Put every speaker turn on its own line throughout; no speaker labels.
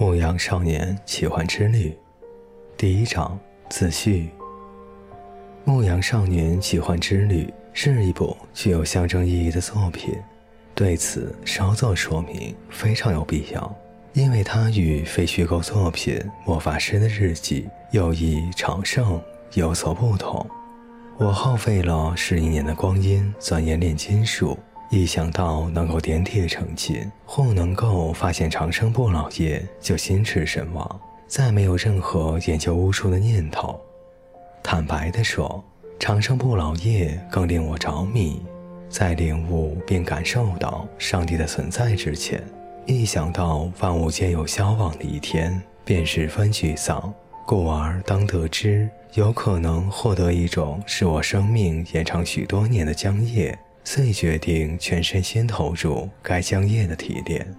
牧羊少年奇幻之旅，第一章自序。牧羊少年奇幻之旅是一部具有象征意义的作品，对此稍作说明非常有必要，因为它与非虚构作品《魔法师的日记》又一长胜有所不同。我耗费了十一年的光阴钻研炼金术。一想到能够点铁成金，或能够发现长生不老液，就心驰神往，再没有任何研究巫术的念头。坦白地说，长生不老液更令我着迷。在领悟并感受到上帝的存在之前，一想到万物皆有消亡的一天，便十分沮丧。故而当得知有可能获得一种使我生命延长许多年的浆液。遂决定全身心投入该浆液的提炼。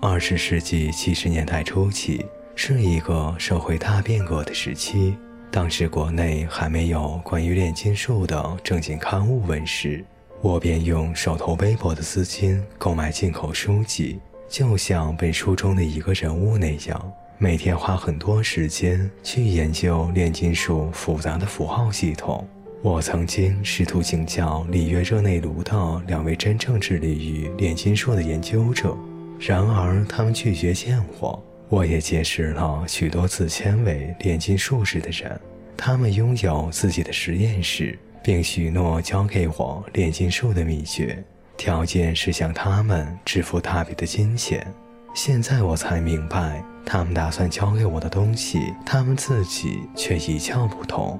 二十世纪七十年代初期是一个社会大变革的时期，当时国内还没有关于炼金术的正经刊物问世，我便用手头微薄的资金购买进口书籍，就像本书中的一个人物那样，每天花很多时间去研究炼金术复杂的符号系统。我曾经试图请教里约热内卢的两位真正致力于炼金术的研究者，然而他们拒绝见我。我也结识了许多自称为炼金术士的人，他们拥有自己的实验室，并许诺教给我炼金术的秘诀，条件是向他们支付大笔的金钱。现在我才明白，他们打算教给我的东西，他们自己却一窍不通。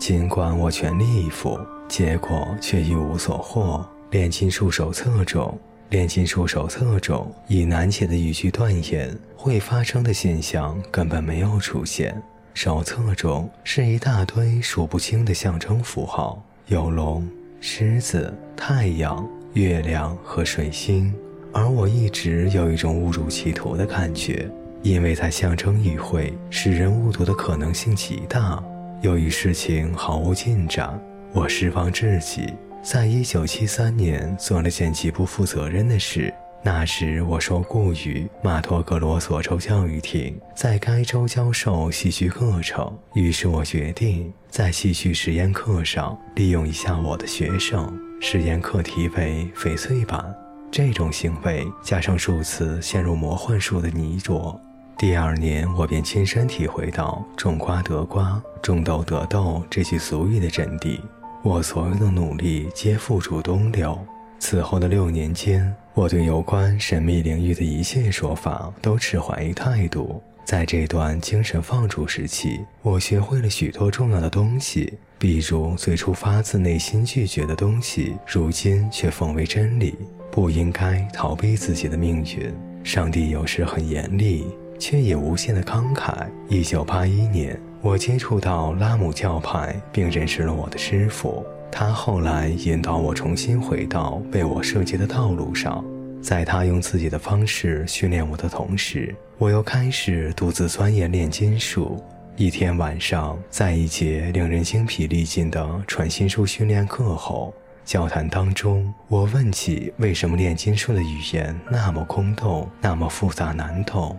尽管我全力以赴，结果却一无所获。炼金术手册中，炼金术手册中以难解的语句断言会发生的现象根本没有出现。手册中是一大堆数不清的象征符号，有龙、狮子、太阳、月亮和水星，而我一直有一种误入歧途的感觉，因为它象征语汇使人误读的可能性极大。由于事情毫无进展，我失望至极。在一九七三年做了件极不负责任的事。那时我受雇于马托格罗索州教育厅，在该州教授戏剧课程。于是我决定在戏剧实验课上利用一下我的学生。实验课题为翡翠板。这种行为加上数次陷入魔幻术的泥浊。第二年，我便亲身体会到“种瓜得瓜，种豆得豆”这句俗语的真谛。我所有的努力皆付诸东流。此后的六年间，我对有关神秘领域的一切说法都持怀疑态度。在这段精神放逐时期，我学会了许多重要的东西，比如最初发自内心拒绝的东西，如今却奉为真理。不应该逃避自己的命运。上帝有时很严厉。却也无限的慷慨。一九八一年，我接触到拉姆教派，并认识了我的师傅。他后来引导我重新回到为我设计的道路上。在他用自己的方式训练我的同时，我又开始独自钻研炼金术。一天晚上，在一节令人精疲力尽的传心术训练课后，交谈当中，我问起为什么炼金术的语言那么空洞，那么复杂难懂。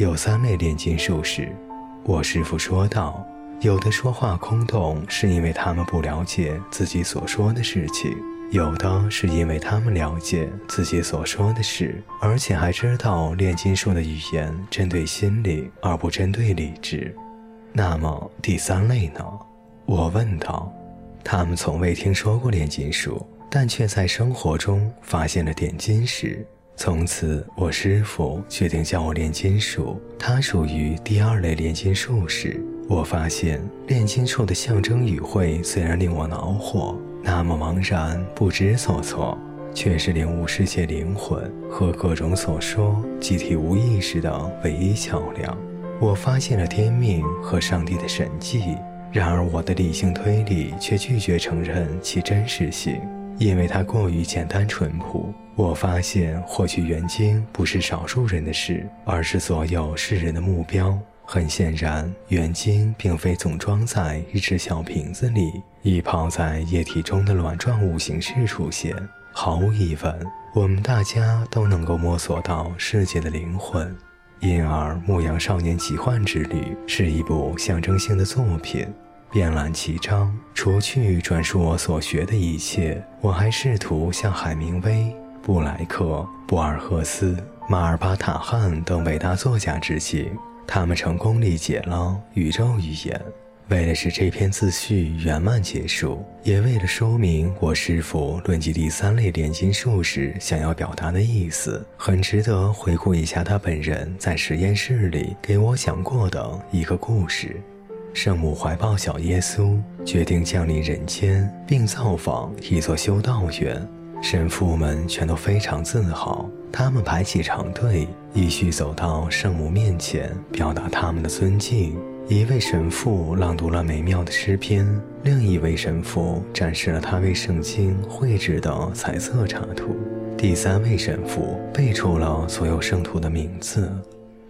有三类炼金术士，我师父说道：有的说话空洞，是因为他们不了解自己所说的事情；有的是因为他们了解自己所说的事，而且还知道炼金术的语言针对心灵而不针对理智。那么第三类呢？我问道。他们从未听说过炼金术，但却在生活中发现了点金石。从此，我师傅决定教我炼金术。他属于第二类炼金术士。我发现炼金术的象征语汇虽然令我恼火，那么茫然不知所措，却是领悟世界灵魂和各种所说集体无意识的唯一桥梁。我发现了天命和上帝的神迹，然而我的理性推理却拒绝承认其真实性。因为它过于简单淳朴，我发现获取原晶不是少数人的事，而是所有世人的目标。很显然，原晶并非总装在一只小瓶子里，以泡在液体中的卵状物形式出现。毫无疑问，我们大家都能够摸索到世界的灵魂。因而《牧羊少年奇幻之旅》是一部象征性的作品。遍览其章，除去转述我所学的一切，我还试图向海明威、布莱克、博尔赫斯、马尔巴塔汉等伟大作家致敬。他们成功理解了宇宙语言。为了使这篇自序圆满结束，也为了说明我师傅论及第三类炼金术时想要表达的意思，很值得回顾一下他本人在实验室里给我讲过的一个故事。圣母怀抱小耶稣，决定降临人间，并造访一座修道院。神父们全都非常自豪，他们排起长队，依序走到圣母面前，表达他们的尊敬。一位神父朗读了美妙的诗篇，另一位神父展示了他为圣经绘制的彩色插图，第三位神父背出了所有圣徒的名字。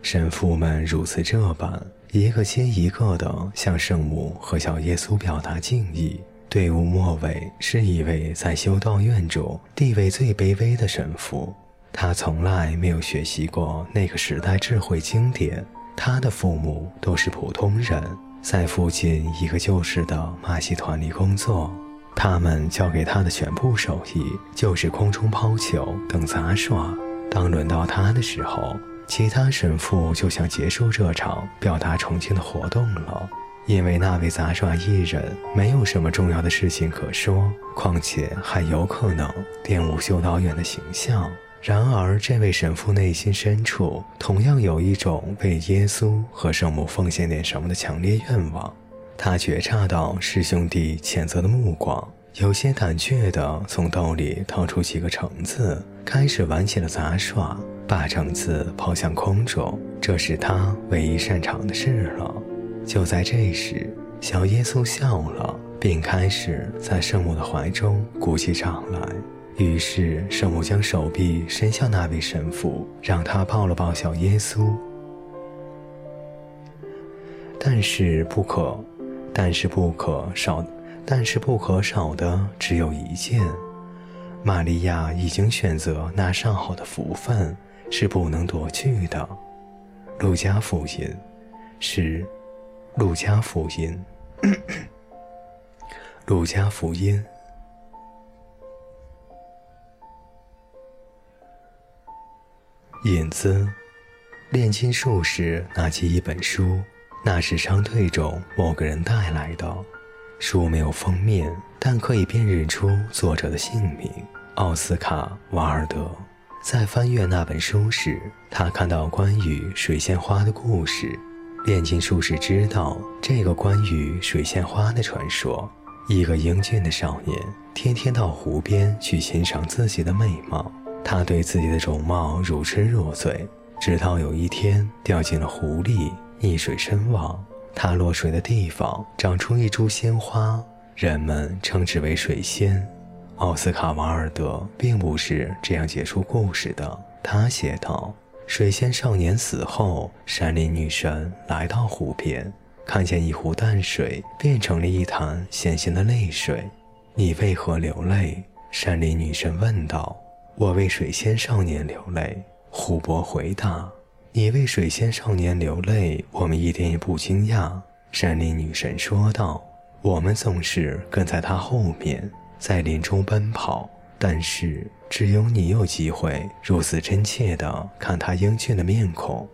神父们如此这般，一个接一个地向圣母和小耶稣表达敬意。队伍末尾是一位在修道院中地位最卑微的神父，他从来没有学习过那个时代智慧经典。他的父母都是普通人，在附近一个旧式的马戏团里工作。他们教给他的全部手艺就是空中抛球等杂耍。当轮到他的时候，其他神父就想结束这场表达崇敬的活动了，因为那位杂耍艺人没有什么重要的事情可说，况且还有可能玷污修道院的形象。然而，这位神父内心深处同样有一种为耶稣和圣母奉献点什么的强烈愿望。他觉察到师兄弟谴责的目光，有些胆怯地从兜里掏出几个橙子，开始玩起了杂耍，把橙子抛向空中。这是他唯一擅长的事了。就在这时，小耶稣笑了，并开始在圣母的怀中鼓起掌来。于是，圣母将手臂伸向那位神父，让他抱了抱小耶稣。但是不可，但是不可少，但是不可少的只有一件：玛利亚已经选择那上好的福分，是不能夺去的。路加福音，是路加福音，路加福音。引子，炼金术士拿起一本书，那是商队中某个人带来的。书没有封面，但可以辨认出作者的姓名——奥斯卡·瓦尔德。在翻阅那本书时，他看到关于水仙花的故事。炼金术士知道这个关于水仙花的传说：一个英俊的少年天天到湖边去欣赏自己的美貌。他对自己的容貌如痴如醉，直到有一天掉进了湖里，溺水身亡。他落水的地方长出一株鲜花，人们称之为水仙。奥斯卡·瓦尔德并不是这样结束故事的。他写道：“水仙少年死后，山林女神来到湖边，看见一湖淡水变成了一潭咸咸的泪水。你为何流泪？”山林女神问道。我为水仙少年流泪，湖泊回答：“你为水仙少年流泪，我们一点也不惊讶。”山林女神说道：“我们总是跟在他后面，在林中奔跑，但是只有你有机会如此真切地看他英俊的面孔。”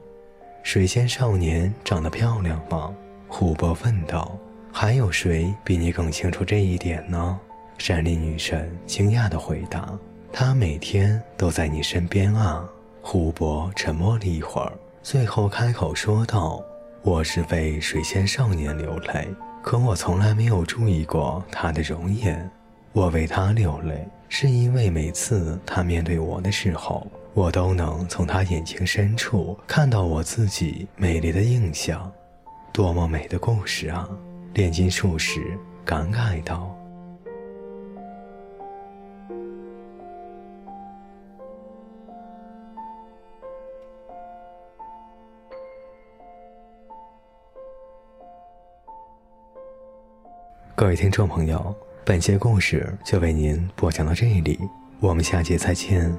水仙少年长得漂亮吗？湖泊问道。“还有谁比你更清楚这一点呢？”山林女神惊讶地回答。他每天都在你身边啊。湖泊沉默了一会儿，最后开口说道：“我是为水仙少年流泪，可我从来没有注意过他的容颜。我为他流泪，是因为每次他面对我的时候，我都能从他眼睛深处看到我自己美丽的印象。多么美的故事啊！”炼金术士感慨道。各位听众朋友，本节故事就为您播讲到这里，我们下节再见。